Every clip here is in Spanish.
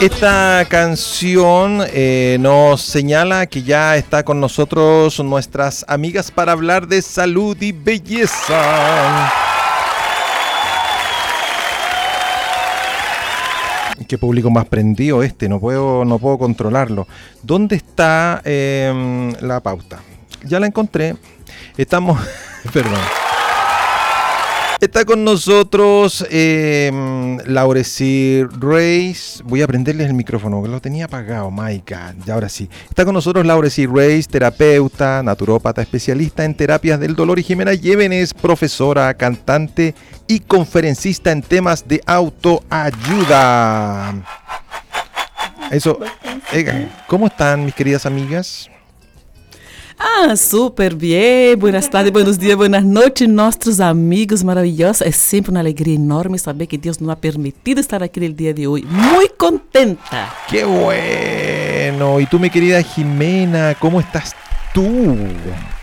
Esta canción eh, nos señala que ya está con nosotros nuestras amigas para hablar de salud y belleza. Qué público más prendido este, no puedo, no puedo controlarlo. ¿Dónde está em, la pauta? Ya la encontré. Estamos. Perdón. Está con nosotros eh, Laureci Reis. Voy a prenderles el micrófono, que lo tenía apagado, my God. Y ahora sí. Está con nosotros Laureci Reis, terapeuta, naturópata, especialista en terapias del dolor. Y Jimena Llévenes, profesora, cantante y conferencista en temas de autoayuda. Eso. eh, ¿Cómo están, mis queridas amigas? Ah, super bien. Buenas tardes, buenos dias, buenas noites, nossos amigos maravilhosos. É sempre uma alegria enorme saber que Deus nos ha permitido estar aqui no dia de hoje. Muito contenta. ¡Qué bueno! Y tú, mi querida Jimena, ¿cómo estás tú?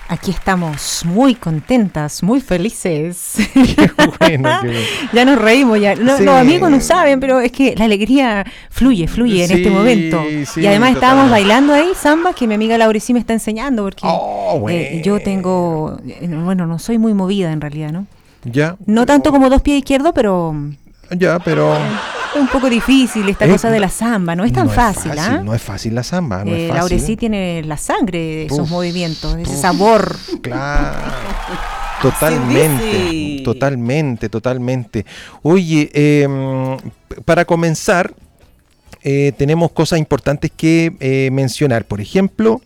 Aquí estamos muy contentas, muy felices. Qué bueno, qué bueno. ya nos reímos, ya. No, Sí. Los amigos no saben, pero es que la alegría fluye, fluye en Sí, este momento. sí, y además estábamos total. bailando ahí, samba, que mi amiga Lauricí me está enseñando, porque Oh, eh, yo tengo, eh, bueno, no soy muy movida en realidad, ¿no? Ya, No tanto como dos pies izquierdos, pero ya, pero... es un poco difícil esta Eh, cosa de la samba, no es tan no fácil, ¿ah? No es fácil la samba, no Eh, es fácil. Laurecí tiene la sangre de esos movimientos, de ese sabor. Claro. Totalmente, totalmente, totalmente. Oye, eh, para comenzar, eh, tenemos cosas importantes que eh, mencionar. Por ejemplo,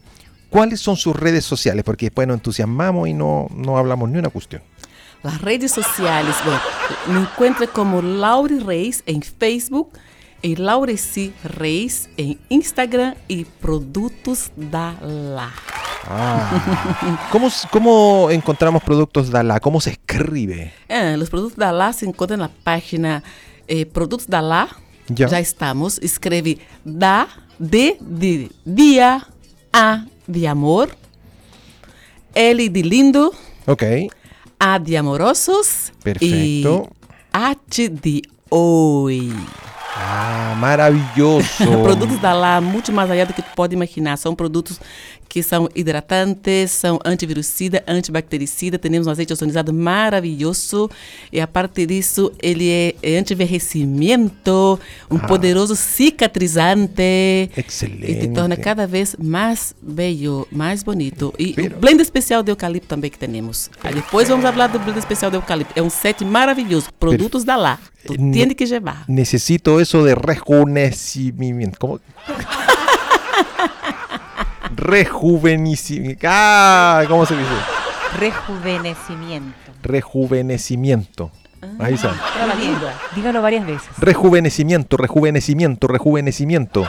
¿cuáles son sus redes sociales? Porque después nos entusiasmamos y no, no hablamos ni una cuestión. Las redes sociales, bueno, me encuentra como Laure Reis en Facebook, e Laureci Reis en Instagram y Produtos da La. Ah. ¿Cómo, ¿Cómo encontramos productos Dala? ¿Cómo se escribe? Ah, los Produtos da La se encuentran en la página eh, Produtos da La. Ya. Já estamos. Escreve da, D de dia, A de amor, L de lindo, Ok, A de amorosos Perfecto. e H de oi. Ah, maravilloso. produtos da lá, muito mais allá do que tu pode imaginar. São produtos que são hidratantes, são antivirucida, antibactericida. Temos um azeite ozonizado maravilhoso. E a parte disso, ele é, é anti-envelhecimento, um Ah. poderoso cicatrizante. Excelente. E te torna cada vez mais bello, mais bonito. E Pero- o blend especial de eucalipto também que temos. Aí depois vamos falar do blend especial de eucalipto. É um set maravilhoso. Produtos da lá. Tu Ne- tem que levar. Necesito eso de rejuvenecimiento. ¿Cómo? Rejuvenecimiento. Ah, ¿cómo se dice? Rejuvenecimiento. Rejuvenecimiento. Ahí está. Dígalo varias veces. Rejuvenecimiento, rejuvenecimiento, rejuvenecimiento.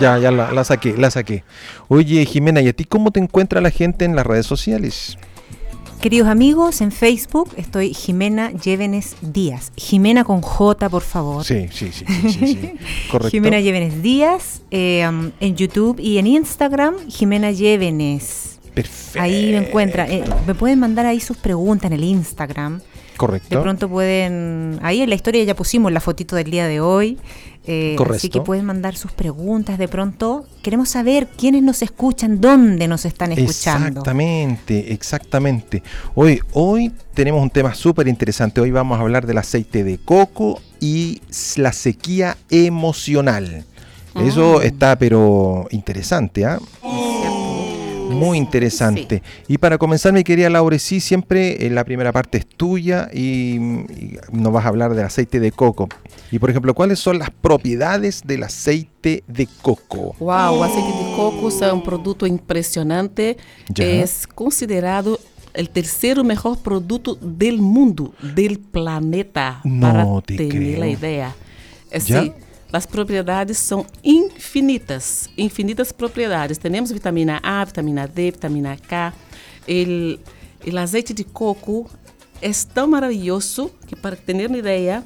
Ya, ya la, la saqué, la saqué. Oye, Jimena, ¿y a ti cómo te encuentra la gente en las redes sociales? Queridos amigos, en Facebook estoy Jimena Llévenes Díaz. Jimena con J, por favor. Sí, sí, sí, sí, sí, sí. Correcto. Jimena Llévenes Díaz. eh, um, en YouTube y en Instagram, Jimena Llévenes. Perfecto. Ahí me encuentra. eh, me pueden mandar ahí sus preguntas en el Instagram. De Correcto. pronto pueden. Ahí en la historia ya pusimos la fotito del día de hoy. eh, así que pueden mandar sus preguntas. De pronto queremos saber quiénes nos escuchan, dónde nos están escuchando. Exactamente, exactamente. Hoy, hoy tenemos un tema súper interesante. Hoy vamos a hablar del aceite de coco y la sequía emocional. Eso está pero interesante, ¿ah? Muy interesante. Y para comenzar, mi querida Laure, sí, siempre eh, la primera parte es tuya y, y nos vas a hablar del aceite de coco. Y por ejemplo, ¿cuáles son las propiedades del aceite de coco? Uau, o aceite de coco é um produto impressionante. Já. É considerado o terceiro melhor produto do mundo, do planeta. Não para te ter creo. a ideia. É Já? assim, as propriedades são infinitas, infinitas propriedades. Temos vitamina A, vitamina D, vitamina K. El azeite de coco é tão maravilhoso que, para ter uma ideia,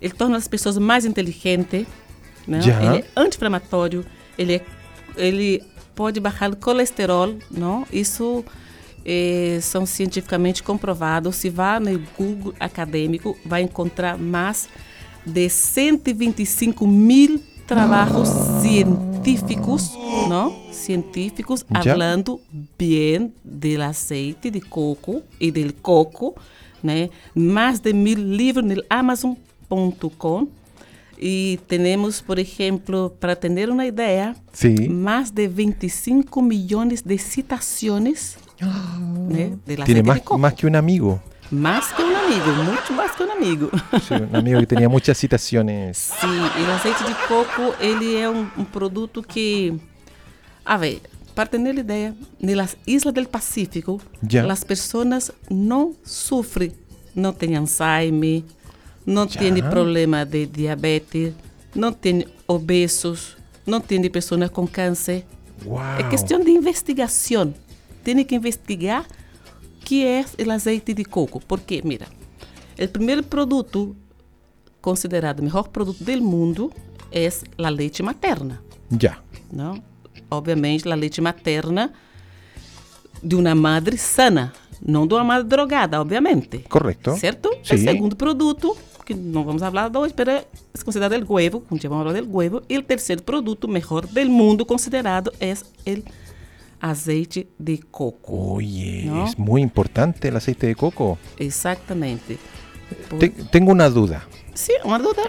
ele torna as pessoas mais inteligentes. Né? Já. Ele é anti-inflamatório, ele é ele pode baixar o colesterol, não? Isso eh, são cientificamente comprovados. Se vá no Google acadêmico, vai encontrar mais de 125 mil trabalhos científicos, não? Científicos Já. falando bem do azeite de coco e do coco, né? Mais de mil livros no Amazon.com. E temos, por exemplo, para ter uma ideia, Sí. mais de 25 milhões de citações né, del Tiene aceite más, de coco. más que un amigo. Más que um amigo, muito mais que um amigo. Sí, un amigo que tenía muchas citaciones. Sim, e o azeite de coco, ele é um, um produto que... A ver, para ter ideia, nas Islas do Pacífico, Já. as pessoas não sofrem, não têm Alzheimer, não Já. têm problema de diabetes, não têm obesos, não têm pessoas com câncer. Wow. É questão de investigação. Tem que investigar o que é o azeite de coco. Porque, mira, o primeiro produto considerado o melhor produto do mundo é a leite materna. Ya. Não? Obviamente, a leite materna de uma madre sana, não de uma madre drogada, obviamente. Correcto. Certo? Sim. O segundo produto, que não vamos falar hoje, mas é considerado o huevo, um dia vamos falar do huevo. E o terceiro produto melhor do mundo considerado é o azeite de coco. Oye, ¿No? es muy importante el aceite de coco. Exatamente. Te- tengo una duda. Sim, uma dúvida.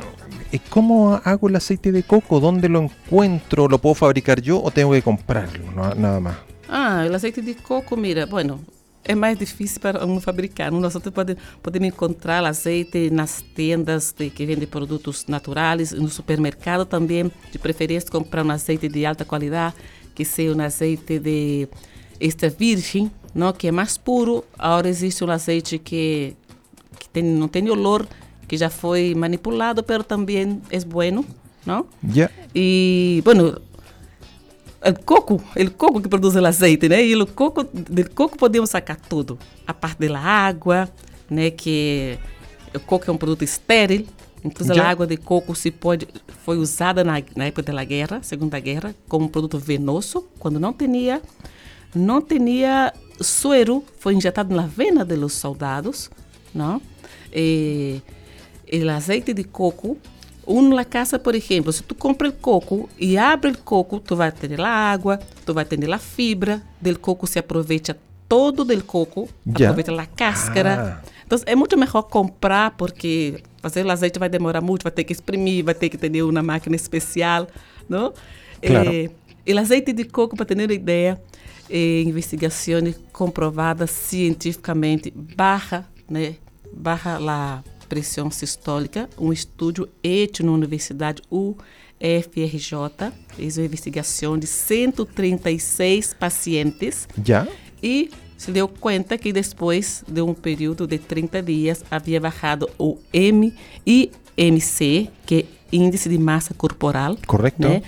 Eh, ¿Cómo hago el aceite de coco? ¿Dónde lo encuentro? ¿Lo puedo fabricar yo o tengo que comprarlo? No- nada más. Ah, o azeite de coco, mira, bueno, é mais difícil para um fabricar. Nós outros pode, podemos encontrar azeite nas tendas de, que vendem produtos naturais, no supermercado também, de preferência comprar um azeite de alta qualidade, que seja um azeite de extra virgem, não, que é mais puro. Agora existe um azeite que tem, não tem olor, que já foi manipulado, mas também é bueno, não? Ya. E, bueno, o coco, o coco que produz o azeite, né? E o coco, do coco podemos sacar tudo. A parte da água, né? Que o coco é um produto estéril. Inclusive, Já. a água de coco se pode, foi usada na, na época da guerra, Segunda Guerra, como produto venoso, quando não tinha, não tinha suero, foi injetado na vena dos soldados, não? E, o azeite de coco Um na casa, por exemplo, se tu compra o coco e abre o coco, tu vai ter a água, tu vai ter a fibra, del coco se aproveita todo del coco, Ya. aproveita a cáscara. Ah. Então é muito melhor comprar porque fazer o azeite vai demorar muito, vai ter que exprimir, vai ter que ter uma máquina especial, não? Claro. Eh, o azeite de coco, para ter uma ideia, eh, investigações comprovadas cientificamente, barra, né, barra a pressão sistólica, um estudo feito na Universidade UFRJ, fez uma investigação de 136 pacientes Ya. e se deu conta que depois de um período de 30 dias havia bajado o MIMC, que é Índice de Massa Corporal. Correcto. Né?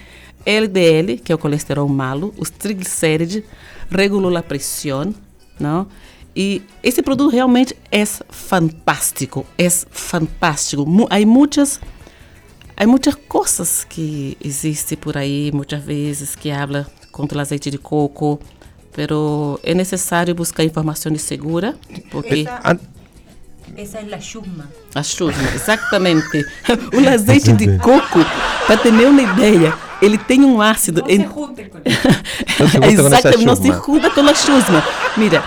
LDL, que é o colesterol malo, os triglicéridos, regulou a pressão, não? E esse produto realmente é fantástico, é fantástico. Há muitas Há muitas coisas que existem por aí, muitas vezes, que habla contra o azeite de coco, pero é necessário buscar informações seguras, porque An- Esa es la chusma. a chusma, exatamente. o azeite de coco, para ter uma ideia, ele tem um ácido. No se junta esa Exato, não se junta com a chusma. Mira,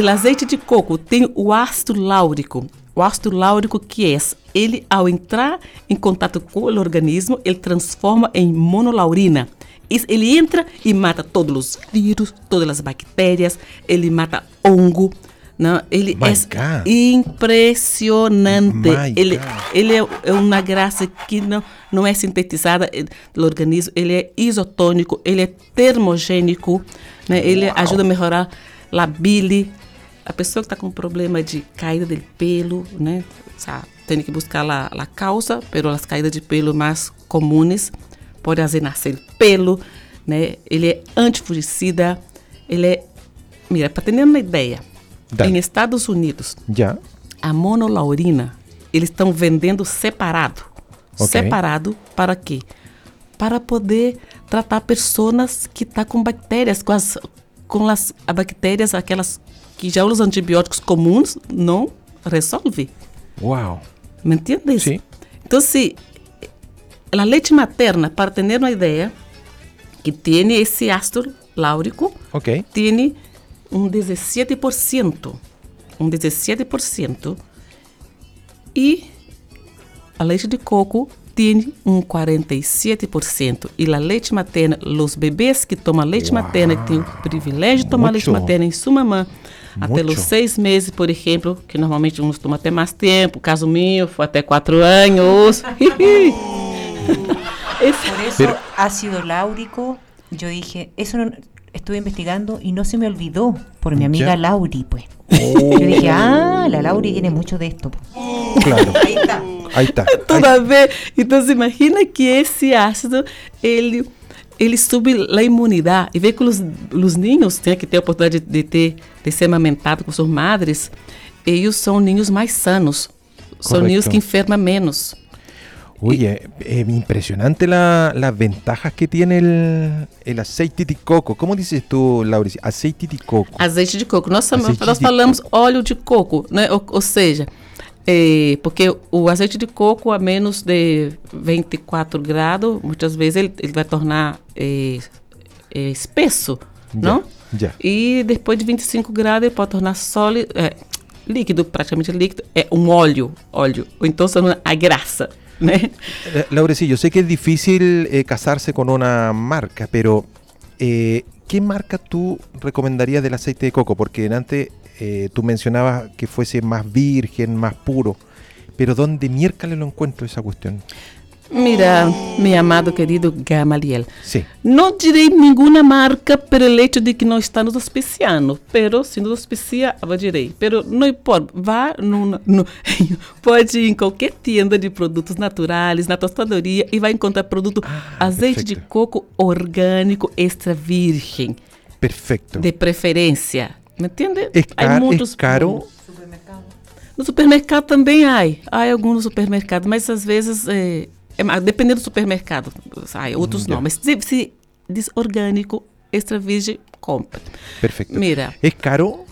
o azeite de coco tem o ácido láurico. O ácido láurico que é, ele ao entrar em contato com o organismo, ele transforma em monolaurina. Ele entra e mata todos os vírus, todas as bactérias, ele mata ongo. Não, ele My é God. impressionante. My ele God. ele é, é uma graça que não, não é sintetizada eh, no organismo, ele é isotônico, ele é termogênico, né? ele ajuda a melhorar a bile. A pessoa que está com problema de caída de pelo, né? Tem que buscar a, a causa, pero as caídas de pelo mais comuns podem fazer nascer pelo, né? Ele é antifungicida, ele é... Mira, para ter uma ideia, em Estados Unidos, Ya. a monolaurina, eles estão vendendo separado. Ok. Separado para quê? Para poder tratar pessoas que estão com bactérias, com as, com as bactérias, aquelas que já os antibióticos comuns não resolvem. Wow. ¿Me entiendes? Sí. Entonces, la leche materna, para tener una idea, que tiene ese ácido láurico, Ok. tiene un 17%. Un 17%. Y a leche de coco tiene un 47%. Y la leche materna, los bebés que toman leche Uau. materna, que tienen o privilégio de tomar leite Muito. materna em sua mamã, até os seis meses, por exemplo, que normalmente uns tomam até mais tempo. Caso meu foi até quatro anos. Por eso, Pero- ácido láurico, yo dije, eso no- estuve investigando y no se me olvidó por mi amiga Ya. Lauri, pues. Oh, Yo dije, ah, la Lauri tiene mucho de esto. pues". claro. Ahí está. Ahí está. Tudo Ahí- a ver. Então, você imagina que esse ácido, ele, ele sube a imunidade. E vê que os, os ninhos têm que ter a oportunidade de, de ter, de ser amamentados com suas madres. Eles são ninhos mais sanos. São Correcto. ninhos que enfermam menos. Oye, eh, impresionante la- las ventajas que tiene el, el aceite de coco. ¿Cómo dices tú, Lauricia? Aceite de coco. Azeite de coco. Nós, nós falamos óleo de coco, né? Ou, ou seja, é, porque o azeite de coco a menos de 24 graus, muitas vezes ele, ele vai tornar é, é, espesso, não? Ya. E depois de 25 graus ele pode tornar sólido, é, líquido, praticamente líquido, é um óleo, óleo. Ou então são a graça, né? Eh, Lauricia, yo sé que es difícil eh, casarse con una marca, pero eh, ¿qué marca tú recomendarías del aceite de coco? Porque antes eh, tú mencionabas que fuese más virgen, más puro. Pero ¿dónde miércoles lo encuentro esa cuestión? Mira, meu amado querido Gamaliel, Sí. Não direi nenhuma marca pelo hecho de que não está nos auspiciando, pero se nos auspicia, eu direi. Pero não importa, vá no, no, pode ir em qualquer tienda de produtos naturais, na tostadoria e vai encontrar produto azeite de perfeito. coco orgânico extra virgem, Perfecto. de preferência. Entende? ¿Es, Há car- muitos es caro? no supermercado também há. Há alguns no supermercado, mas às vezes, é, é, dependendo do supermercado, há outros não. Mas se, se diz orgânico, extra virgem, compra. Perfecto. Mira, ¿Es caro?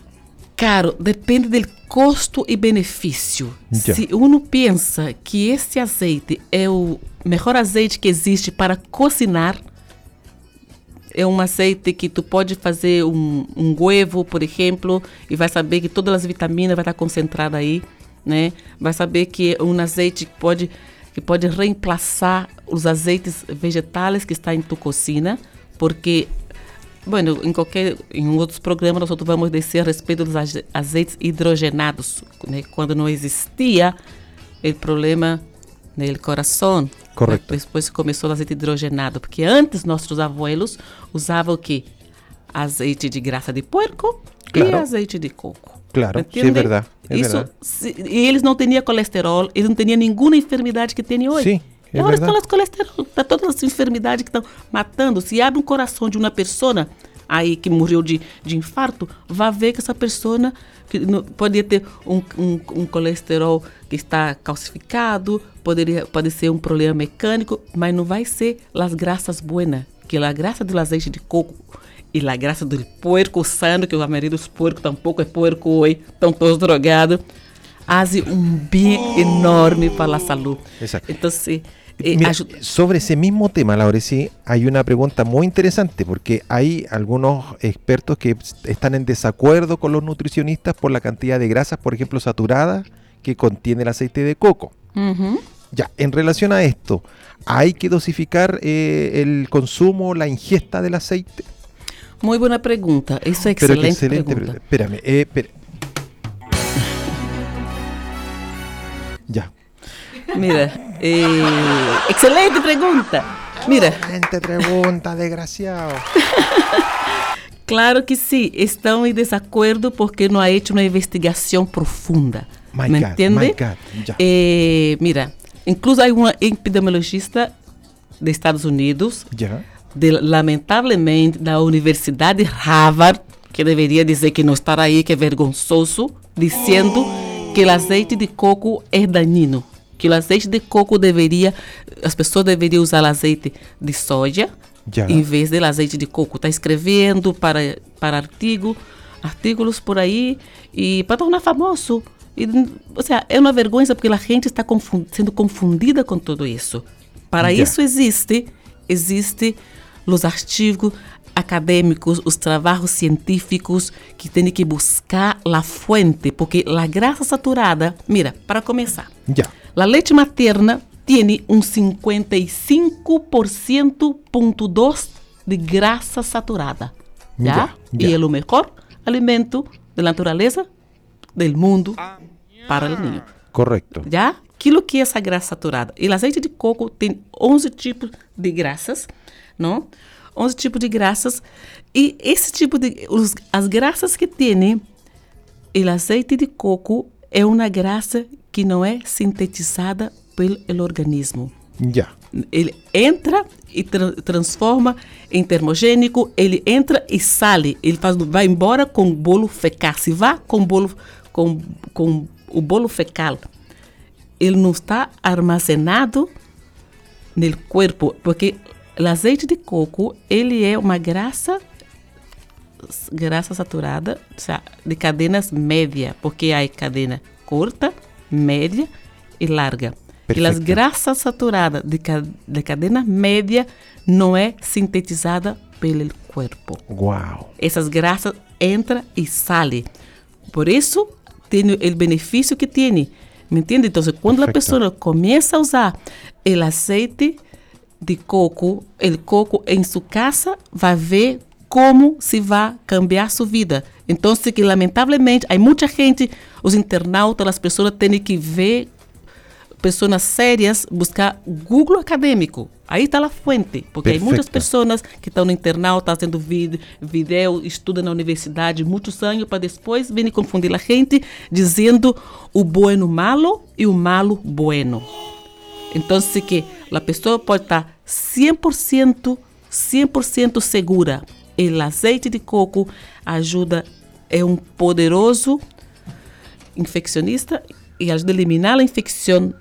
caro, depende do custo e benefício. Já. Se uno pensa que esse azeite é o melhor azeite que existe para cozinhar, é um azeite que tu pode fazer um, um huevo, por exemplo, e vai saber que todas as vitaminas vai estar concentrada aí, né? Vai saber que é um azeite que pode que pode reemplaçar os azeites vegetais que está em tu cocina, porque Bueno, em qualquer, em outros programas nós outros vamos descer a respeito dos aze- azeites hidrogenados, né? Quando não existia o problema no coração. Correto. Depois começou o azeite hidrogenado, porque antes nossos abuelos usavam o quê? Azeite de graça de porco e Claro. azeite de coco. Claro, ¿Me sí, es entiende? verdad, es Isso, verdad. se- e eles não tinham colesterol, eles não tinham nenhuma enfermidade que tem hoje. Sim, é e agora verdade. estão as colesterol, tá todas as enfermidades que estão matando. Se abre um coração de uma pessoa aí que morreu de, de infarto, vai ver que essa pessoa que não- poderia ter um, um, um colesterol que está calcificado, poderia, pode ser um problema mecânico, mas não vai ser as graças buenas, que a graça do azeite de coco e a graça do porco sano, que a maioria dos porcos tampouco é porco hoje, estão todos drogados, fazem um bem enorme para a saúde. Então, se, eh, Mira, sobre ese mismo tema, Laura, sí, hay una pregunta muy interesante porque hay algunos expertos que están en desacuerdo con los nutricionistas por la cantidad de grasas, por ejemplo, saturadas que contiene el aceite de coco. Ya, en relación a esto, ¿hay que dosificar eh, el consumo, la ingesta del aceite? Pergunta. Isso é Pero excelente, excelente, pergunta. pero- espérame, eh, espera. Ya. Mira, eh, excelente pergunta. Mira, Gente pregunta, desgraciado. claro que sim, estão em desacordo porque não há hecho uma investigação profunda. My ¿Me God, entende? my God. Eh, mira, incluso há uma epidemiologista dos Estados Unidos, Ya. de, lamentavelmente, da Universidade Harvard, que deveria dizer que não está aí, que é vergonhoso, dizendo que o azeite de coco é daninho. Que o azeite de coco deveria, as pessoas deveriam usar azeite de soja em vez do azeite de coco. Está escrevendo para, para artigo, artículos por aí e para tornar famoso. E, ou seja, é uma vergonha porque a gente está confun- sendo confundida com tudo isso. Para Ya. isso existe, existe os artigos acadêmicos, os trabalhos científicos que têm que buscar a fuente, porque a graça saturada, mira, para começar, Ya. La leite materna tiene un 55.2 de grasa saturada. ¿Ya? Ya, Y ya. es el mejor alimento de la naturaleza del mundo para el niño. Correcto. ¿Ya? Aquilo que é essa graça saturada? E o azeite de coco tem 11 tipos de graças, não? 11 tipos de graças. E esse tipo de... Os, as graças que tem o azeite de coco é uma graça que não é sintetizada pelo el organismo. Ya. Ele entra e tra transforma em termogênico, ele entra e sai, ele faz, vai embora com o bolo fecal. Se vá com o bolo, com, com o bolo fecal, ele não está armazenado no corpo, porque o azeite de coco, ele é uma graça graça saturada de cadenas média, porque há cadena curta, média e larga. E as graças saturadas de, de cadena média não é sintetizada pelo corpo. Wow. Essas graças entram e saem. Por isso, tem o benefício que tem. ¿Me entende? Então, quando a pessoa começa a usar o azeite de coco, o coco em sua casa, vai ver como se vai cambiar sua vida. Então, se que lamentavelmente, há muita gente, os internautas, as pessoas têm que ver pessoas sérias buscar Google acadêmico. Aí está a fonte, porque há muitas pessoas que estão no internauta fazendo vídeo, vídeo, estudam na universidade muitos anos para depois virem confundir a gente dizendo o bueno malo e o malo bueno. Então, se que a pessoa pode estar 100%, 100% segura. O azeite de coco ajuda, é um poderoso infeccionista e ajuda a eliminar a infecção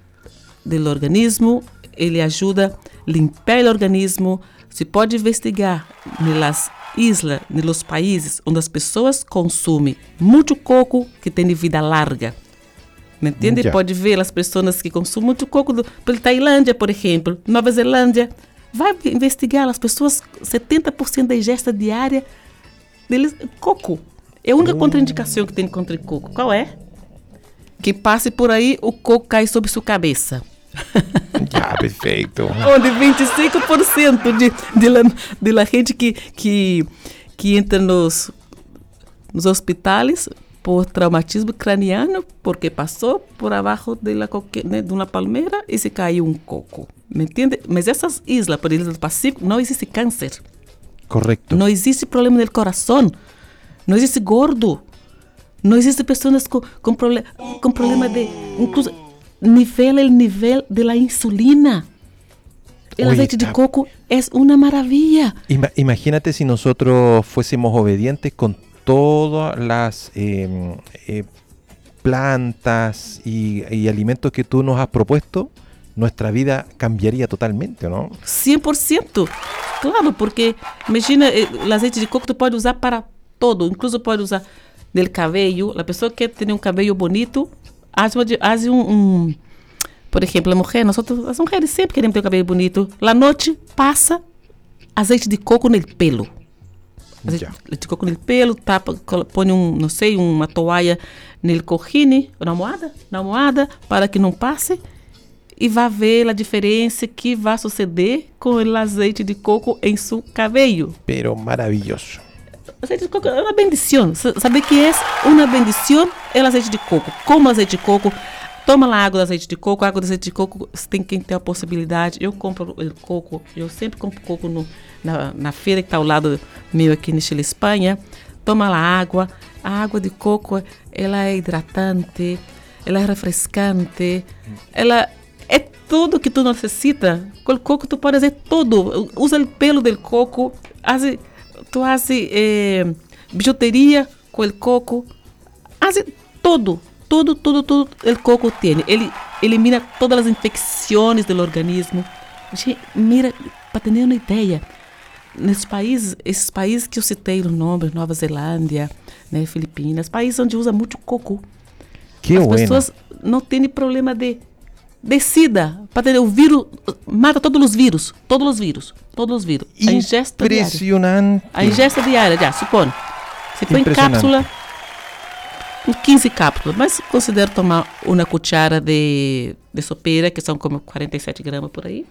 do organismo. Ele ajuda a limpar o organismo. Se pode investigar nas islas, nos países onde as pessoas consomem muito coco que tem vida larga. ¿Me entende? Ya. Pode ver as pessoas que consomem muito coco do, pela Tailândia, por exemplo, Nova Zelândia. Vai investigar as pessoas, 70% da ingesta diária deles coco. É a única contraindicação que tem contra o coco. Qual é? Que passe por aí, o coco cai sobre sua cabeça. Ya, perfecto. Onde 25% de, de, la, de la gente que, que, que entra nos, nos hospitais por traumatismo craniano, porque passou por abaixo de, la, coque- né, de uma palmeira e se caiu um coco. Me entende? Mas essas islas, por exemplo, do Pacífico, não existe câncer. Correcto. Não existe problema do coração. Não existe gordo. Não existe pessoas com, com, prole com problema de. Incluso, nivela o nível da insulina. O Oye, azeite de coco é uma maravilha. Ima- imagínate si nosotros fuésemos obedientes con todas las eh, eh, plantas y, y alimentos que tú nos has propuesto, nuestra vida cambiaría totalmente, ¿no? 100%. Claro, porque imagina, eh, o azeite de coco tu pode usar para todo, incluso pode usar no cabelo. A pessoa que quer ter um cabelo bonito, faz, uma faz um, um- Por exemplo, a mulher, nós as mulheres sempre queremos ter o cabelo bonito. La noite passa azeite de coco no pelo. Azeite de coco no pelo, tapa, colo- põe um, não sei, uma toalha no cojine, na almofada, na almofada, para que não passe e vai ver a diferença que vai suceder com o azeite de coco em seu cabelo. Pero maravilloso. Azeite de coco é uma bendição. Sa- Sabe que é uma bendição é o azeite de coco. Como azeite de coco, toma lá água do azeite de coco. A água do azeite de coco tem que ter a possibilidade. Eu compro coco, eu sempre compro coco no, na, na feira que está ao lado meu aqui no Chile, Espanha. Toma lá água. A água de coco, ela é hidratante, ela é refrescante, ela é tudo que tu necessita. Com o coco tu pode fazer tudo. Usa o pelo do coco, hace, tu hace eh, bijuteria com o coco, hace tudo, tudo, tudo, tudo o coco tem. Ele elimina todas as infecções do organismo. Gente, mira, para ter uma ideia, nesses países, esses países que eu citei os nomes, Nova Zelândia, né, Filipinas, países onde usa muito coco. Qué As bueno. pessoas não têm problema de de sida, para ter o vírus mata todos os vírus, todos os vírus, todos os vírus. A ingesta diária. Impresionante. A ingesta diária, já, supõe. Se põe Impressionante. cápsula, com 15 cápsulas, mas considero tomar uma cuchara de, de sopeira, que são como 47 gramas por aí.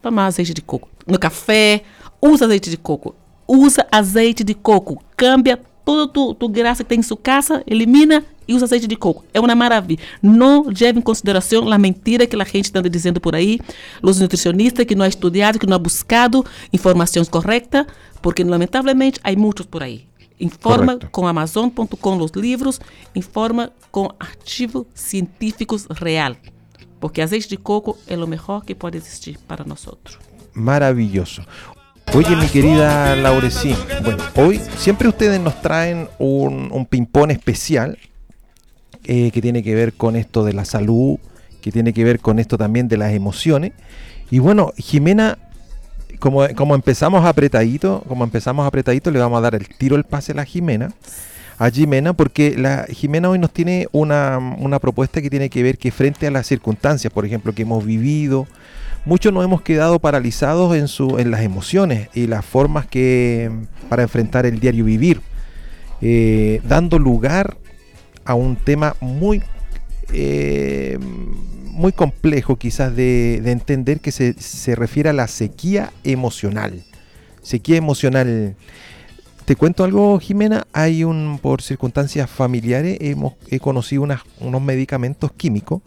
Tomar azeite de coco. No café, usa azeite de coco. Usa azeite de coco. Cambia toda tu, tu graça que tem em sua casa, elimina e usa azeite de coco. É uma maravilha. Não leve em consideração a mentira que a gente está dizendo por aí, os nutricionistas que não é estudado, que não ha buscado informações corretas, porque lamentavelmente há muitos por aí. Informa Correcto. com Amazon.com os livros, informa com artigos científicos real. Porque azeite de coco é o melhor que pode existir para nós outros. Maravilloso. Oye, mi querida Laurecín, bueno, hoy siempre ustedes nos traen un, un ping-pong especial eh, que tiene que ver con esto de la salud, que tiene que ver con esto también de las emociones. Y bueno, Jimena, como, como empezamos apretadito, como empezamos apretadito, le vamos a dar el tiro el pase a la Jimena. A Jimena, porque la Jimena hoy nos tiene una, una propuesta que tiene que ver que frente a las circunstancias, por ejemplo, que hemos vivido, muchos nos hemos quedado paralizados en, su, en las emociones y las formas que para enfrentar el diario vivir, eh, dando lugar a un tema muy eh, muy complejo quizás de, de entender que se, se refiere a la sequía emocional. Sequía emocional. Te cuento algo, Jimena. Hay un, por circunstancias familiares, hemos, he conocido unas- unos medicamentos químicos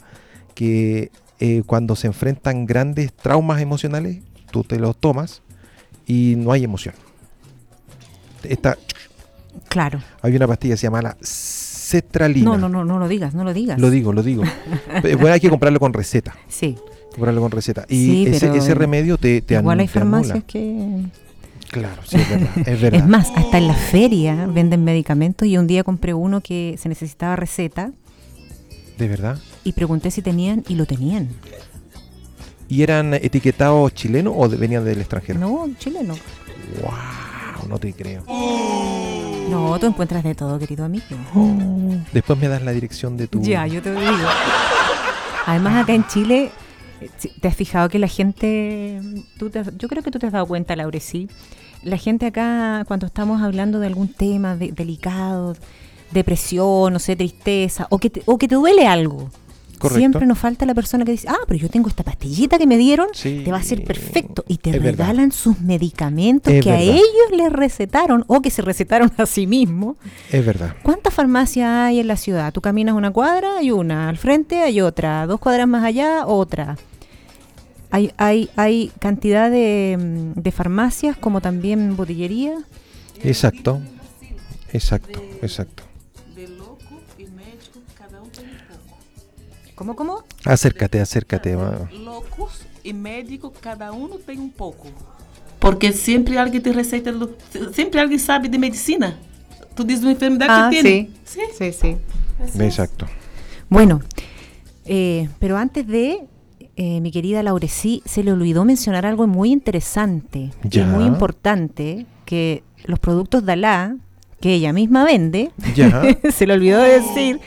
que eh, cuando se enfrentan grandes traumas emocionales, tú te los tomas y no hay emoción. Esta, Claro. hay una pastilla que se llama la cetralina. No, no, no, no lo digas, no lo digas. Lo digo, lo digo. Pero bueno, hay que comprarlo con receta. Sí. Comprarlo con receta. Y Sí, ese, remedio te, te Igual hay farmacias que... Claro, sí, es verdad. Es verdad. Es más, hasta en la feria venden medicamentos y un día compré uno que se necesitaba receta De verdad. Y pregunté si tenían y lo tenían. ¿Y eran etiquetados chilenos o de- venían del extranjero? No, chileno. Wow, no te creo. No, tú encuentras de todo, querido amigo. Después me das la dirección de tu. Ya, yo te lo digo. Además, acá en Chile, ¿te has fijado que la gente, tú te yo creo que tú te has dado cuenta, Laure, sí, la gente acá, cuando estamos hablando de algún tema de- delicado, depresión, no sé, tristeza, o que te, o que te duele algo, Correcto. siempre nos falta la persona que dice, ah, pero yo tengo esta pastillita que me dieron, Sí, te va a ser perfecto, y te verdad. regalan sus medicamentos Es que a ellos les recetaron o que se recetaron a sí mismos. Es verdad. ¿Cuántas farmacias hay en la ciudad? Tú caminas una cuadra, hay una, al frente hay otra, dos cuadras más allá, otra. Hay, hay, hay cantidad de, mm, de farmacias como también botillería. Exacto. Exacto, exacto. ¿Cómo, cómo? Acércate, acércate. va. Loucos e médico, cada um tem um pouco. Porque sempre alguém te receita, lo- sempre alguém sabe de medicina. Tu diz uma enfermidade que tem. sí, sí, sí. Exacto. Bueno, eh, pero antes de, eh, mi querida Laurecí, se le olvidó mencionar algo muy interesante Ya. y muy importante, que los productos Dalá, que ella misma vende, Ya. se le olvidó decir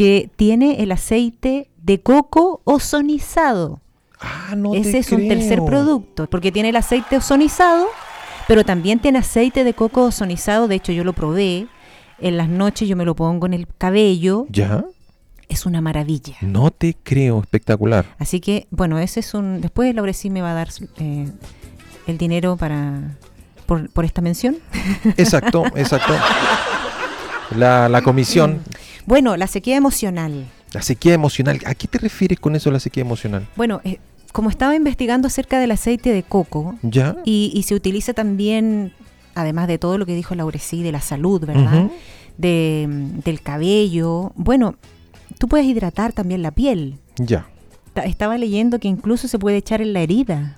que tiene el aceite de coco ozonizado. Ah, no Ese te es un tercer producto, porque tiene el aceite ozonizado, pero también tiene aceite de coco ozonizado. De hecho, yo lo probé. En las noches yo me lo pongo en el cabello. ¿Ya? Es una maravilla. No te creo. Espectacular. Así que, bueno, ese es un... Después Laura sí me va a dar eh, el dinero para por, por esta mención. Exacto, exacto. La, la comisión, Bueno, la sequía emocional. la sequía emocional. ¿A qué te refieres con eso, la sequía emocional? Bueno, eh, como estaba investigando acerca del aceite de coco, ¿Ya? y, y se utiliza también, además de todo lo que dijo Laurecí, de la salud, ¿verdad? De, mm, del cabello. Bueno, tú puedes hidratar también la piel. Ya. Ta- Estaba leyendo que incluso se puede echar en la herida,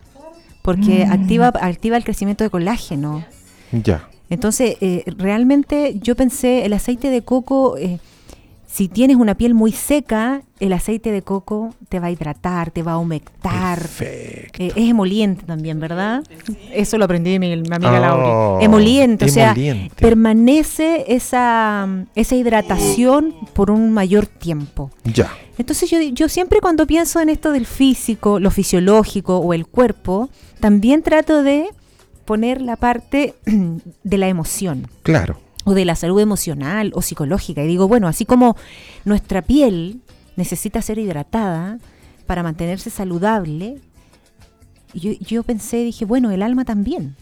porque activa, activa el crecimiento de colágeno. Ya. Entonces, eh, realmente yo pensé, el aceite de coco, eh, Si tienes una piel muy seca, el aceite de coco te va a hidratar, te va a humectar. Perfecto. Eh, es emoliente también, ¿verdad? Eso lo aprendí de mi, mi amiga Oh, Laura. Emoliente, o sea, emoliente. permanece esa, esa hidratación por un mayor tiempo. Ya. Entonces yo, yo siempre cuando pienso en esto del físico, lo fisiológico o el cuerpo, también trato de poner la parte de la emoción Claro. o de la salud emocional o psicológica. Y digo, bueno, así como nuestra piel necesita ser hidratada para mantenerse saludable, yo, yo pensé, dije, bueno, el alma también.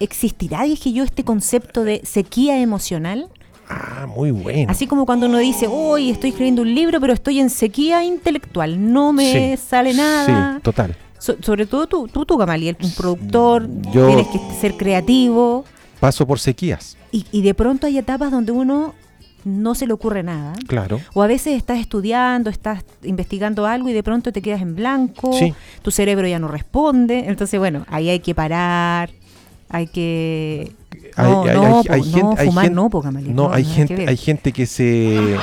¿Existirá, dije yo, este concepto de sequía emocional? Ah, muy bueno. Así como cuando uno dice, hoy estoy escribiendo un libro, pero estoy en sequía intelectual, no me Sí. sale nada. Sí, total. So- sobre todo tú, tú, tú, Gamaliel, un productor, Yo- tienes que ser creativo. Paso por sequías. Y, y de pronto hay etapas donde uno no se le ocurre nada. Claro. O a veces estás estudiando, estás investigando algo y de pronto te quedas en blanco, Sí. tu cerebro ya no responde. Entonces, bueno, ahí hay que parar, hay que... No, hay- no, hay- po, hay no, gente- fumar gente- no, po, Gamaliel, No, no, hay que gente, hay gente que se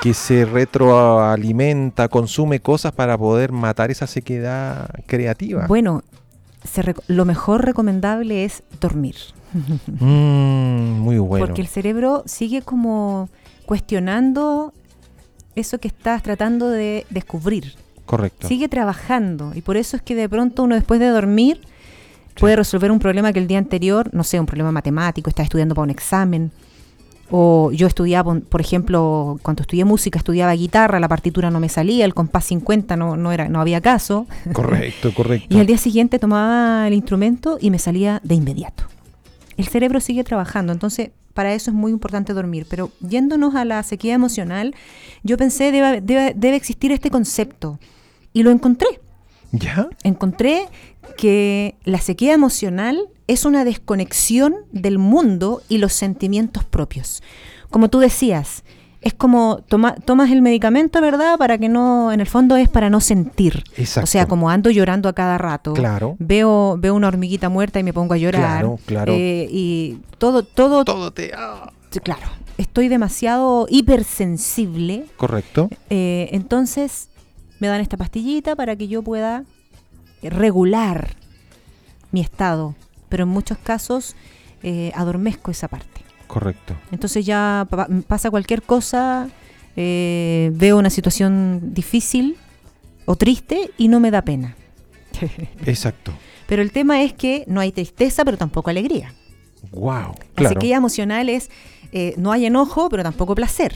que se retroalimenta, consume cosas para poder matar esa sequedad creativa. Bueno, se lo mejor recomendable es dormir. Mm, muy bueno. Porque el cerebro sigue como cuestionando eso que estás tratando de descubrir. Correcto. Sigue trabajando y por eso es que de pronto uno después de dormir puede resolver un problema que el día anterior, no sé, un problema matemático, está estudiando para un examen. O yo estudiaba, por- ejemplo, cuando estudié música, estudiaba guitarra, la partitura no me salía, el compás 50 no, no, era, no había caso. Correcto, correcto. Y al día siguiente tomaba el instrumento y me salía de inmediato. El cerebro sigue trabajando, entonces para eso es muy importante dormir. Pero yéndonos a la sequía emocional, yo pensé debe, debe, debe existir este concepto y lo encontré. ¿Ya? Encontré que la sequía emocional es una desconexión del mundo y los sentimientos propios. Como tú decías, es como toma- tomas el medicamento, ¿verdad? Para que no, en el fondo es para no sentir. Exacto. O sea, como ando llorando a cada rato. Claro. Veo, veo una hormiguita muerta y me pongo a llorar. Claro, claro. Eh, y todo, todo, Todo te... ah. claro. Estoy demasiado hipersensible. Correcto. eh, entonces me dan esta pastillita para que yo pueda regular mi estado. Pero en muchos casos eh, adormezco esa parte. Correcto. Entonces ya pa- pasa cualquier cosa, eh, veo una situación difícil o triste y no me da pena. Exacto. Pero el tema es que no hay tristeza, pero tampoco alegría. Wow. La Claro. sequía emocional es, eh, no hay enojo, pero tampoco placer.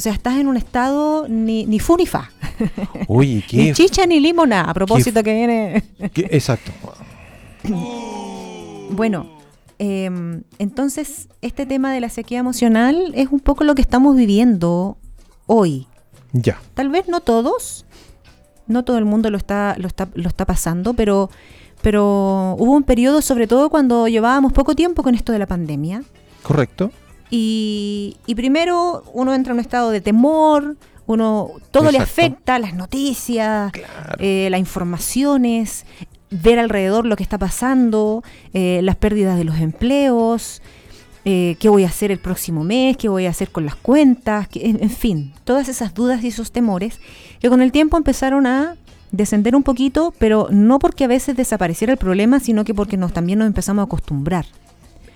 O sea, estás en un estado ni, ni fu ni fa. Oye, qué, Ni chicha ni limona, a propósito que viene. qué- Exacto. Bueno, em, entonces este tema de la sequía emocional es un poco lo que estamos viviendo hoy. Ya. Tal vez no todos, no todo el mundo lo está, lo está, lo está pasando, pero, pero hubo un periodo, sobre todo cuando llevábamos poco tiempo con esto de la pandemia. Correcto. Y, y primero uno entra en un estado de temor, uno todo le afecta, las noticias, Claro. eh, las informaciones, ver alrededor lo que está pasando, eh, las pérdidas de los empleos, eh, qué voy a hacer el próximo mes, qué voy a hacer con las cuentas, qué- en, en fin, todas esas dudas y esos temores que con el tiempo empezaron a descender un poquito, pero no porque a veces desapareciera el problema, sino que porque nos, también nos empezamos a acostumbrar.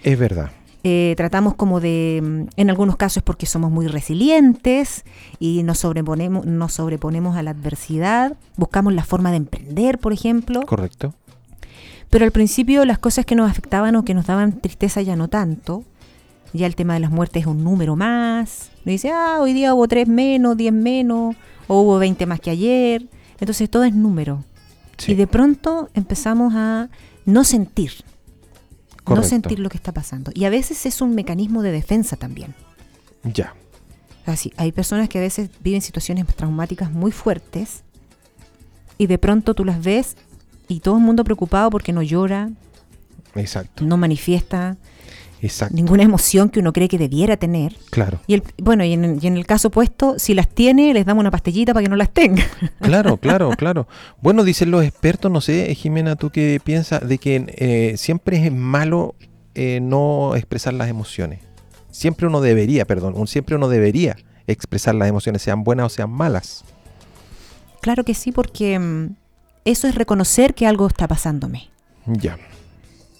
Es verdad. Eh, tratamos como de, mm, en algunos casos porque somos muy resilientes y nos sobreponemos, nos sobreponemos a la adversidad, buscamos la forma de emprender, por ejemplo, Correcto. pero al principio las cosas que nos afectaban o que nos daban tristeza ya no tanto, ya el tema de las muertes es un número más, dice, ah, hoy día hubo tres menos, diez menos, o hubo 20 más que ayer, entonces todo es número. Sí. Y de pronto empezamos a no sentir, no sentir lo que está pasando. Y a veces es un mecanismo de defensa también. Ya. Así, hay personas que a veces viven situaciones traumáticas muy fuertes y de pronto tú las ves y todo el mundo preocupado porque no llora, Exacto. no manifiesta Exacto. ninguna emoción que uno cree que debiera tener. Claro. Y el, bueno, y en, el- y en el caso opuesto, si las tiene, les damos una pastillita para que no las tenga. Claro, claro, claro. Bueno, dicen los expertos, no sé, Jimena, ¿tú qué piensas de que eh, siempre es malo eh, no expresar las emociones? siempre uno debería, perdón, siempre uno debería expresar las emociones, sean buenas o sean malas. Claro que sí, porque mm, eso es reconocer que algo está pasándome. Ya,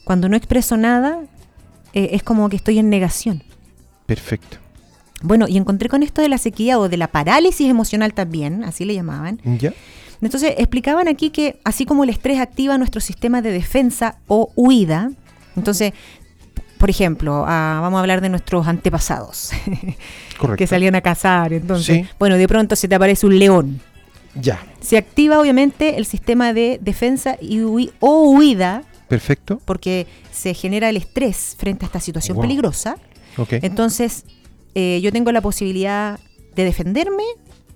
Cuando no expreso nada, eh, es como que estoy en negación. perfecto. Bueno, y encontré con esto de la sequía o de la parálisis emocional también, así le llamaban. Ya, Entonces explicaban aquí que así como el estrés activa nuestro sistema de defensa o huida, entonces, por ejemplo, ah, vamos a hablar de nuestros antepasados correcto. que salían a cazar, entonces, Sí. bueno, de pronto se te aparece un león. Ya, Se activa obviamente el sistema de defensa y o huida perfecto. porque se genera el estrés frente a esta situación Wow. peligrosa. Ok. Entonces, eh, yo tengo la posibilidad de defenderme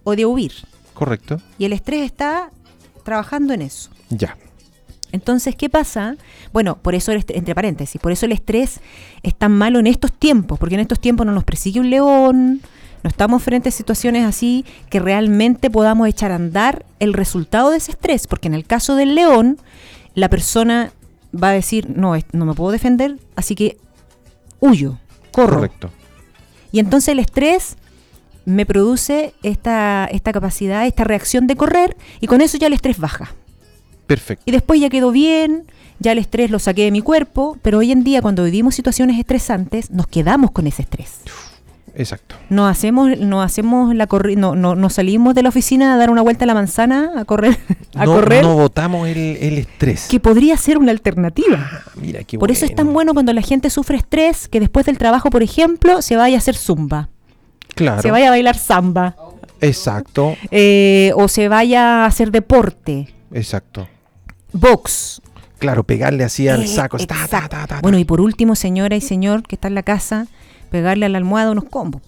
o de huir. Correcto. Y el estrés está trabajando en eso. Ya. Entonces, ¿qué pasa? Bueno, por eso, entre paréntesis, por eso el estrés es tan malo en estos tiempos, porque en estos tiempos no nos persigue un león, no estamos frente a situaciones así que realmente podamos echar a andar el resultado de ese estrés, porque en el caso del león, la persona va a decir, no, no me puedo defender, así que huyo, corro. Correcto. Y entonces el estrés me produce esta, esta capacidad, esta reacción de correr, y con eso ya el estrés baja. Perfecto. Y después ya quedó bien, ya el estrés lo saqué de mi cuerpo, pero hoy en día cuando vivimos situaciones estresantes, nos quedamos con ese estrés. Exacto. No hacemos, no hacemos la corri no, no, no salimos de la oficina a dar una vuelta a la manzana, a correr, a no, correr, no votamos el, el estrés. que podría ser una alternativa. Ah, mira, qué Por eso es tan bueno cuando la gente sufre estrés que después del trabajo, por ejemplo, se vaya a hacer zumba, Claro. se vaya a bailar samba, Exacto. eh, o se vaya a hacer deporte, Exacto. box, Claro, pegarle así al Eh, saco. ta. Bueno, y por último, señora y señor que está en la casa, pegarle a la almohada unos combos.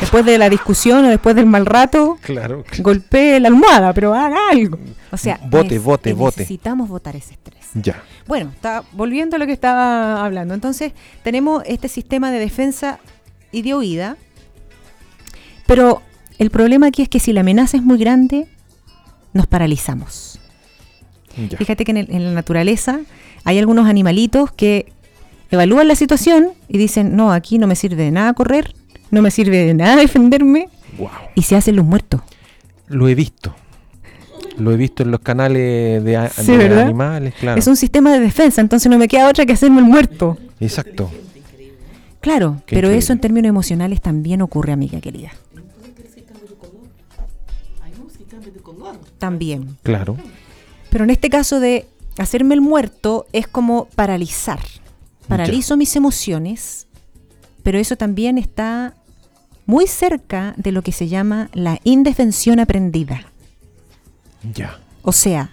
Después de la discusión o después del mal rato, Claro. golpee la almohada, pero haga algo. O sea, vote, eh, vote. necesitamos votar ese estrés. Ya. Bueno, está, volviendo a lo que estaba hablando. Entonces, tenemos este sistema de defensa y de huida. Pero el problema aquí es que si la amenaza es muy grande, nos paralizamos. Ya. Fíjate que en, el- en la naturaleza hay algunos animalitos que evalúan la situación y dicen, no, aquí no me sirve de nada correr, no me sirve de nada defenderme, Wow. y se hacen los muertos. Lo he visto. Lo he visto en los canales de, animales, claro. Es un sistema de defensa, entonces no me queda otra que hacerme el muerto. Exacto. Claro, Qué pero increíble. eso en términos emocionales también ocurre, amiga querida. También. Claro. Pero en este caso de hacerme el muerto es como paralizar. Paralizo mis emociones, pero eso también está muy cerca de lo que se llama la indefensión aprendida. Ya. O sea,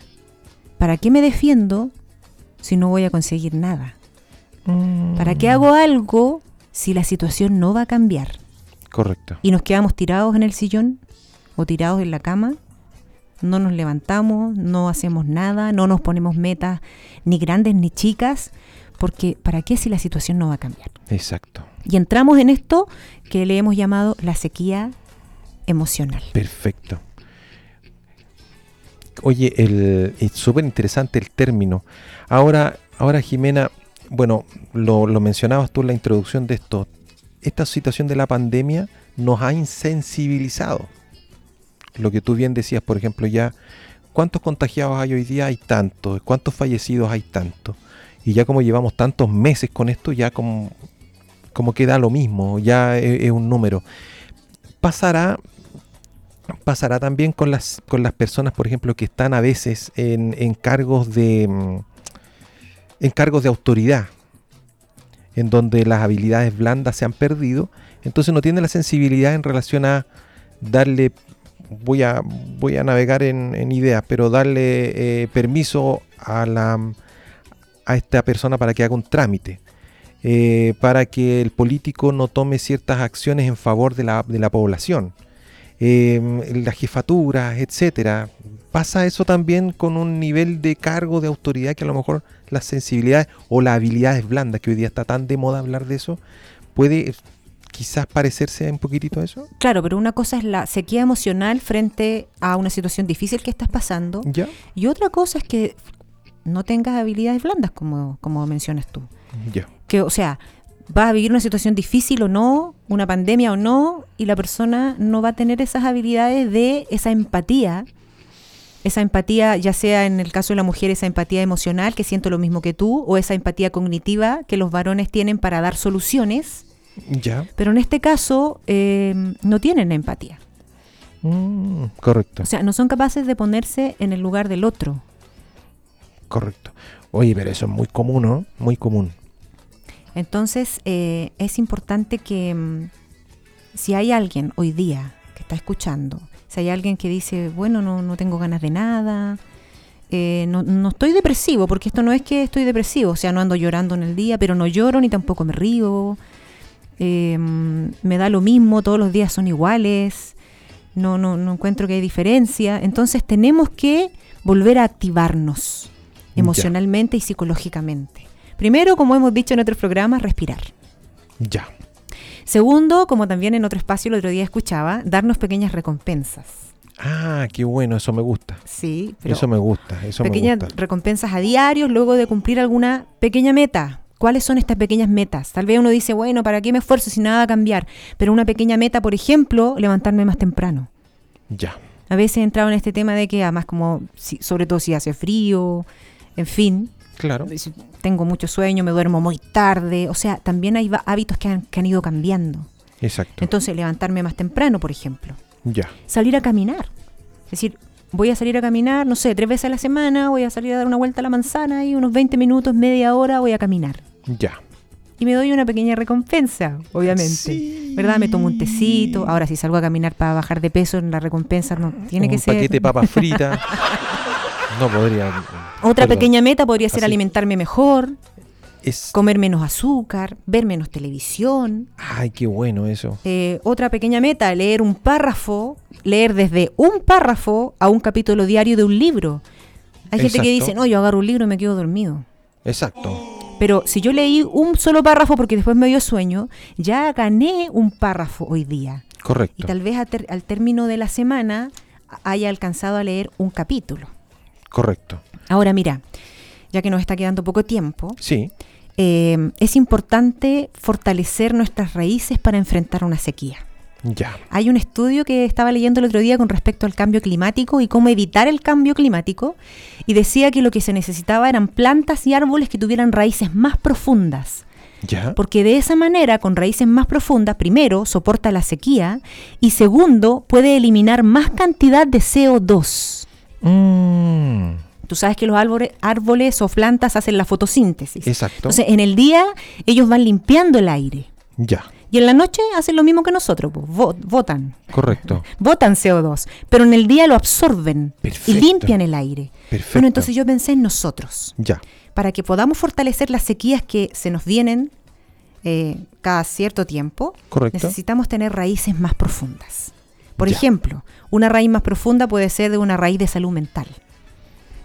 ¿para qué me defiendo si no voy a conseguir nada? ¿Para qué hago algo si la situación no va a cambiar? Correcto. Y nos quedamos tirados en el sillón o tirados en la cama, no nos levantamos, no hacemos nada, no nos ponemos metas ni grandes ni chicas, porque ¿para qué si la situación no va a cambiar? Exacto. Y entramos en esto que le hemos llamado la sequía emocional. Perfecto. Oye, el, es súper interesante el término. Ahora, ahora Jimena, bueno, lo, lo mencionabas tú en la introducción de esto. Esta situación de la pandemia nos ha insensibilizado. Lo que tú bien decías, por ejemplo, ya, ¿cuántos contagiados hay hoy día? Hay tantos. ¿Cuántos fallecidos hay tantos? Y ya como llevamos tantos meses con esto, ya como, como que da lo mismo, ya es- es un número. Pasará pasará también con las con las personas, por ejemplo, que están a veces en, en cargos de mm, en cargos de autoridad, en donde las habilidades blandas se han perdido, entonces no tienen la sensibilidad en relación a darle voy a voy a navegar en, en ideas, pero darle eh, permiso a la a esta persona para que haga un trámite. eh, para que el político no tome ciertas acciones en favor de la, de la población eh, las jefaturas, etcétera. Pasa eso también con un nivel de cargo de autoridad que a lo mejor las sensibilidades o las habilidades blandas, que hoy día está tan de moda hablar de eso, puede eh, quizás parecerse un poquitito a eso. Claro, pero una cosa es la sequía emocional frente a una situación difícil que estás pasando ¿Ya? y otra cosa es que no tengas habilidades blandas como, como mencionas tú. Ya. Que, o sea, vas a vivir una situación difícil o no, una pandemia o no, y la persona no va a tener esas habilidades de esa empatía. Esa empatía, ya sea en el caso de la mujer, esa empatía emocional, que siento lo mismo que tú, o esa empatía cognitiva que los varones tienen para dar soluciones, Ya. pero en este caso eh, no tienen empatía. Mm, correcto, O sea, no son capaces de ponerse en el lugar del otro. Correcto. Oye, pero eso es muy común, ¿no? Muy común. Entonces, eh, es importante que mm, si hay alguien hoy día que está escuchando, si hay alguien que dice, bueno, no, no tengo ganas de nada, eh, no, no estoy depresivo, porque esto no es que estoy depresivo, o sea, no ando llorando en el día, pero no lloro ni tampoco me río, mm, me da lo mismo, todos los días son iguales, no, no, no encuentro que hay diferencia, entonces tenemos que volver a activarnos Ya. emocionalmente y psicológicamente. Primero, como hemos dicho en otros programas, respirar. Ya. Segundo, como también en otro espacio el otro día escuchaba, darnos pequeñas recompensas. Ah, qué bueno, eso me gusta. Sí, pero eso me gusta, eso pequeñas me gusta. recompensas a diario luego de cumplir alguna pequeña meta. ¿Cuáles son estas pequeñas metas? Tal vez uno dice, bueno, ¿para qué me esfuerzo si nada va a cambiar? Pero una pequeña meta, por ejemplo, levantarme más temprano. Ya. A veces he entrado en este tema de que además como, si- sobre todo si hace frío, en fin, Claro. tengo mucho sueño, me duermo muy tarde, o sea, también hay hábitos que han, que han ido cambiando. Exacto. Entonces, levantarme más temprano, por ejemplo. ya. Salir a caminar. Es decir, voy a salir a caminar, no sé, tres veces a la semana, voy a salir a dar una vuelta a la manzana y unos 20 minutos, media hora voy a caminar. Ya. Y me doy una pequeña recompensa, obviamente. Sí. ¿Verdad? Me tomo un tecito. Ahora, si salgo a caminar para bajar de peso, la recompensa no tiene un que ser. paquete de papas fritas. no podría. Otra perdón. pequeña meta podría ser Así. alimentarme mejor, Es... comer menos azúcar, ver menos televisión. Ay, qué bueno eso. Eh, otra pequeña meta, leer un párrafo, leer desde un párrafo a un capítulo diario de un libro. Hay gente que dice, no, yo agarro un libro y me quedo dormido. Exacto. Pero si yo leí un solo párrafo porque después me dio sueño, ya gané un párrafo hoy día. Y Correcto. tal vez ter- al término de la semana haya alcanzado a leer un capítulo. Correcto. Ahora mira, ya que nos está quedando poco tiempo, Sí. eh, es importante fortalecer nuestras raíces para enfrentar una sequía. Ya. Hay un estudio que estaba leyendo el otro día con respecto al cambio climático y cómo evitar el cambio climático y decía que lo que se necesitaba eran plantas y árboles que tuvieran raíces más profundas, Ya. porque de esa manera, con raíces más profundas, primero, soporta la sequía y segundo, puede eliminar más cantidad de CO2. Mm, Tú sabes que los árboles, árboles o plantas hacen la fotosíntesis. Exacto. Entonces, en el día ellos van limpiando el aire Ya. y en la noche hacen lo mismo que nosotros, pues, vo- votan. Correcto. botan CO2, pero en el día lo absorben Perfecto. y limpian el aire. Perfecto. Bueno, entonces yo pensé en nosotros, Ya. para que podamos fortalecer las sequías que se nos vienen eh, cada cierto tiempo, Correcto. necesitamos tener raíces más profundas. Por Ya. ejemplo, una raíz más profunda puede ser de una raíz de salud mental.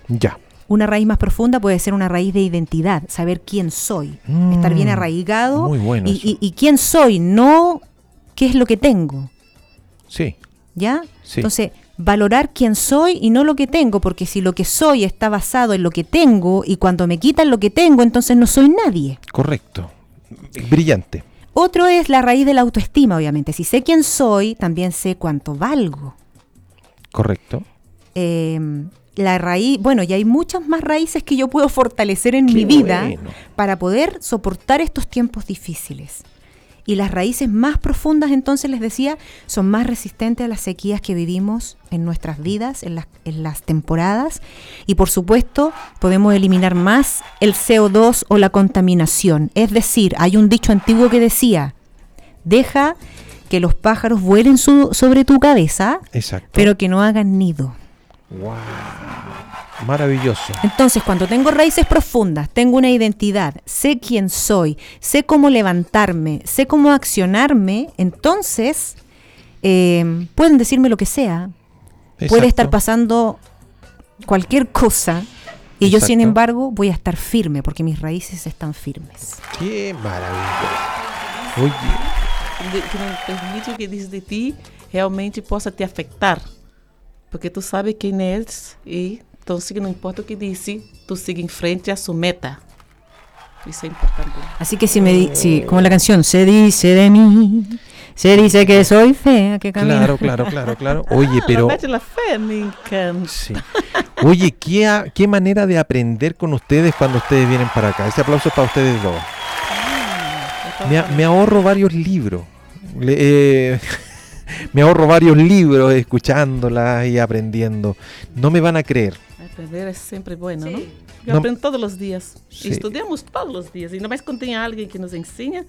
Ya. Una raíz más profunda puede ser una raíz de identidad, saber quién soy, estar bien Mm, arraigado muy bueno y, y- y quién soy, no qué es lo que tengo. Sí. ¿Ya? Sí. Entonces, valorar quién soy y no lo que tengo, porque si lo que soy está basado en lo que tengo y cuando me quitan lo que tengo, entonces no soy nadie. Correcto. Brillante. Otro es la raíz de la autoestima, obviamente. Si sé quién soy, también sé cuánto valgo. Correcto. Eh, la raíz, bueno, y hay muchas más raíces que yo puedo fortalecer en Qué mi vida bueno. para poder soportar estos tiempos difíciles. Y las raíces más profundas, entonces les decía, son más resistentes a las sequías que vivimos en nuestras vidas, en las, en las temporadas. Y por supuesto, podemos eliminar más el CO2 o la contaminación. Es decir, hay un dicho antiguo que decía, deja que los pájaros vuelen su- sobre tu cabeza, Exacto. pero que no hagan nido. Wow. Maravilloso. Entonces, cuando tengo raíces profundas, tengo una identidad, sé quién soy, sé cómo levantarme, sé cómo accionarme, entonces eh, pueden decirme lo que sea. Puede estar pasando cualquier cosa y yo, sin embargo, voy a estar firme porque mis raíces están firmes. Qué maravilloso. Oye. de- que não permite o que diz de ti realmente possa te afetar. Porque tu sabe quem és e então não importa o que disse, tu siga em frente à sua meta. Eso es importante. Así que si me di, si, como la canción, se dice de mí, se dice que soy fea, que camino. Claro, claro, claro, claro. Oye, pero... La Fé me encanta. Sí. Oye, ¿qué, a- qué manera de aprender con ustedes cuando ustedes vienen para acá. Ese aplauso es para ustedes dos. Me, a- me ahorro varios libros. Le- eh, me ahorro varios libros escuchándolas y aprendiendo. No me van a creer. Aprender es siempre bueno, ¿no? Sí. Eu Não- aprendo todos os dias. Sí. Estudamos todos os dias. Ainda mais quando tem alguém que nos ensina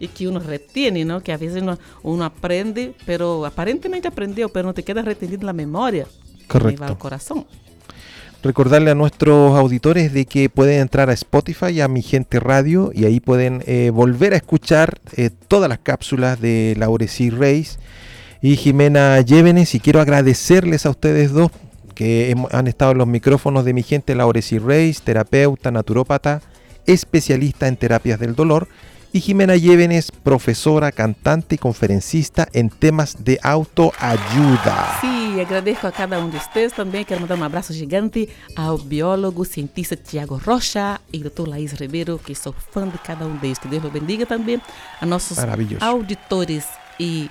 e que uno retiene, ¿no? Que a veces uno, uno aprende, pero aparentemente aprendeu, pero no te queda retenido en la memoria. Correcto. al corazón. Recordarle a nuestros auditores de que pueden entrar a Spotify, a Mi Gente Radio, y ahí pueden eh, volver a escuchar eh, todas las cápsulas de Laurecí Reis y Jimena Llévenes. Y quiero agradecerles a ustedes dos que han estado en los micrófonos de Mi Gente Laurecí Reis, terapeuta, naturópata, especialista en terapias del dolor. Y Jimena Llévenes, profesora, cantante y conferencista en temas de autoayuda. Sim, agradeço a cada um de vocês também. Quero mandar um abraço gigante ao biólogo, cientista Tiago Rocha e doutor Laís Ribeiro, que sou fã de cada um deles. Que Deus os bendiga também. A nossos auditores e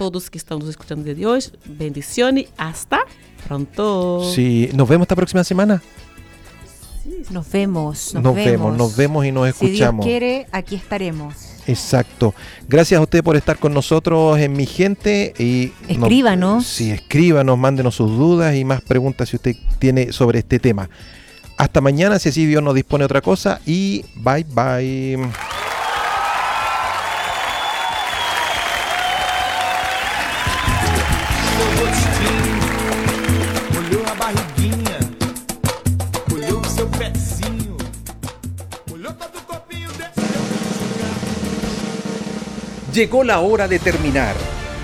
todos que estão nos escutando de hoje. Bendiciones. Hasta pronto. Sí, nos vemos esta próxima semana. Nos vemos, nos, Nos vemos, nos vemos y nos Si Dios escuchamos. quiere, aquí estaremos. Exacto. Gracias a usted por estar con nosotros en Mi Gente. y nos- Escríbanos. sí, escríbanos, mándenos sus dudas y más preguntas si usted tiene sobre este tema. Hasta mañana, si así Dios nos dispone otra cosa. Y bye bye. Llegó la hora de terminar.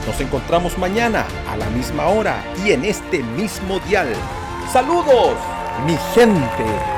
Nos encontramos mañana a la misma hora y en este mismo dial. ¡Saludos! Mi gente.